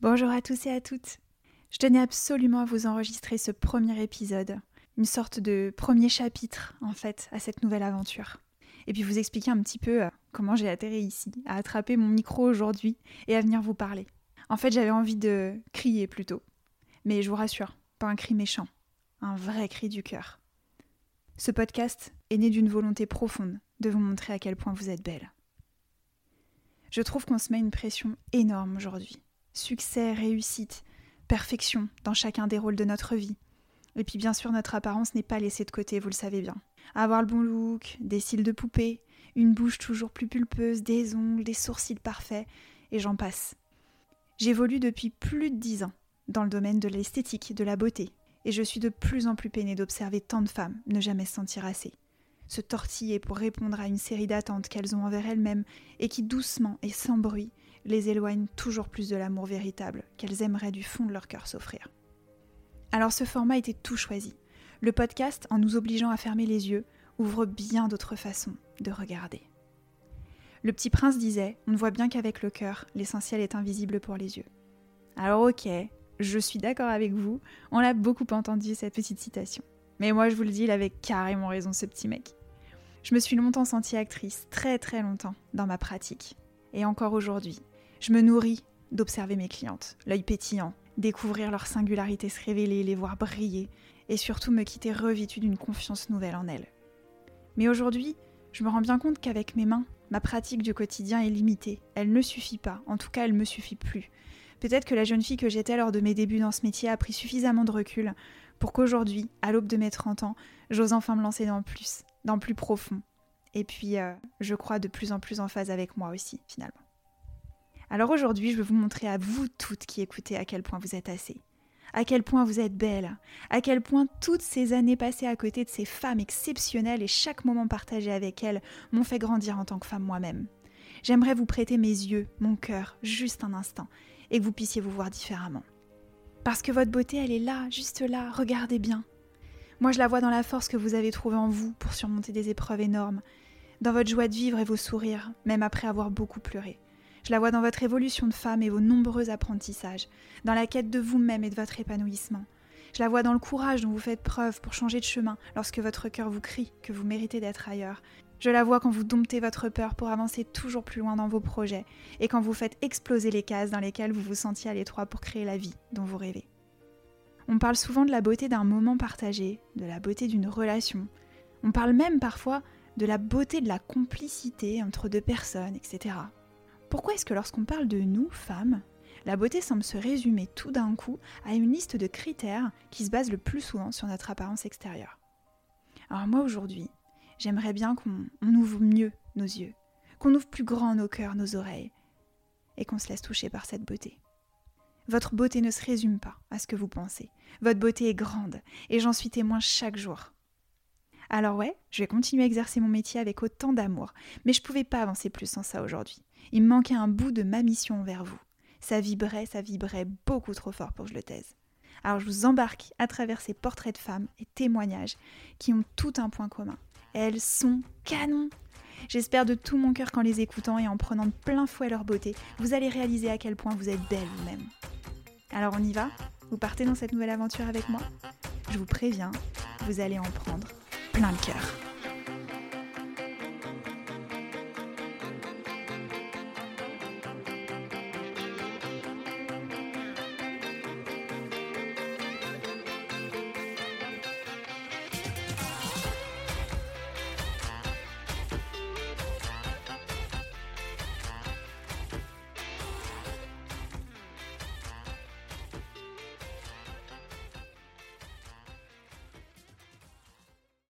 Bonjour à tous et à toutes. Je tenais absolument à vous enregistrer ce premier épisode, une sorte de premier chapitre en fait à cette nouvelle aventure. Et puis vous expliquer un petit peu euh, comment j'ai atterri ici, à attraper mon micro aujourd'hui et à venir vous parler. En fait, j'avais envie de crier plutôt. Mais je vous rassure, pas un cri méchant, un vrai cri du cœur. Ce podcast est né d'une volonté profonde de vous montrer à quel point vous êtes belle. Je trouve qu'on se met une pression énorme aujourd'hui succès, réussite, perfection dans chacun des rôles de notre vie. Et puis bien sûr, notre apparence n'est pas laissée de côté, vous le savez bien. Avoir le bon look, des cils de poupée, une bouche toujours plus pulpeuse, des ongles, des sourcils parfaits, et j'en passe. J'évolue depuis plus de dix ans dans le domaine de l'esthétique, de la beauté, et je suis de plus en plus peinée d'observer tant de femmes ne jamais se sentir assez. Se tortiller pour répondre à une série d'attentes qu'elles ont envers elles-mêmes et qui doucement et sans bruit les éloignent toujours plus de l'amour véritable qu'elles aimeraient du fond de leur cœur s'offrir. Alors ce format était tout choisi. Le podcast, en nous obligeant à fermer les yeux, ouvre bien d'autres façons de regarder. Le petit prince disait On ne voit bien qu'avec le cœur, l'essentiel est invisible pour les yeux. Alors ok, je suis d'accord avec vous, on l'a beaucoup entendu cette petite citation. Mais moi je vous le dis, il avait carrément raison ce petit mec. Je me suis longtemps sentie actrice, très très longtemps, dans ma pratique. Et encore aujourd'hui, je me nourris d'observer mes clientes, l'œil pétillant, découvrir leur singularité se révéler, les voir briller, et surtout me quitter revêtue d'une confiance nouvelle en elles. Mais aujourd'hui, je me rends bien compte qu'avec mes mains, ma pratique du quotidien est limitée. Elle ne suffit pas, en tout cas elle ne me suffit plus. Peut-être que la jeune fille que j'étais lors de mes débuts dans ce métier a pris suffisamment de recul pour qu'aujourd'hui, à l'aube de mes 30 ans, j'ose enfin me lancer dans plus, dans plus profond. Et puis, euh, je crois de plus en plus en phase avec moi aussi, finalement. Alors aujourd'hui, je vais vous montrer à vous toutes qui écoutez à quel point vous êtes assez. À quel point vous êtes belle, à quel point toutes ces années passées à côté de ces femmes exceptionnelles et chaque moment partagé avec elles m'ont fait grandir en tant que femme moi-même. J'aimerais vous prêter mes yeux, mon cœur, juste un instant, et que vous puissiez vous voir différemment. Parce que votre beauté, elle est là, juste là, regardez bien. Moi, je la vois dans la force que vous avez trouvée en vous pour surmonter des épreuves énormes, dans votre joie de vivre et vos sourires, même après avoir beaucoup pleuré. Je la vois dans votre évolution de femme et vos nombreux apprentissages, dans la quête de vous-même et de votre épanouissement. Je la vois dans le courage dont vous faites preuve pour changer de chemin lorsque votre cœur vous crie que vous méritez d'être ailleurs. Je la vois quand vous domptez votre peur pour avancer toujours plus loin dans vos projets et quand vous faites exploser les cases dans lesquelles vous vous sentiez à l'étroit pour créer la vie dont vous rêvez. On parle souvent de la beauté d'un moment partagé, de la beauté d'une relation. On parle même parfois de la beauté de la complicité entre deux personnes, etc. Pourquoi est-ce que lorsqu'on parle de nous, femmes, la beauté semble se résumer tout d'un coup à une liste de critères qui se basent le plus souvent sur notre apparence extérieure? Alors moi aujourd'hui, j'aimerais bien qu'on ouvre mieux nos yeux, qu'on ouvre plus grand nos cœurs, nos oreilles, et qu'on se laisse toucher par cette beauté. Votre beauté ne se résume pas à ce que vous pensez. Votre beauté est grande, et j'en suis témoin chaque jour. Alors ouais, je vais continuer à exercer mon métier avec autant d'amour, mais je pouvais pas avancer plus sans ça aujourd'hui. Il me manquait un bout de ma mission envers vous. Ça vibrait, ça vibrait beaucoup trop fort pour que je le taise. Alors je vous embarque à travers ces portraits de femmes et témoignages qui ont tout un point commun. Elles sont canons. J'espère de tout mon cœur qu'en les écoutant et en prenant de plein fouet leur beauté, vous allez réaliser à quel point vous êtes belle vous-même. Alors on y va? Vous partez dans cette nouvelle aventure avec moi? Je vous préviens, vous allez en prendre plein le cœur.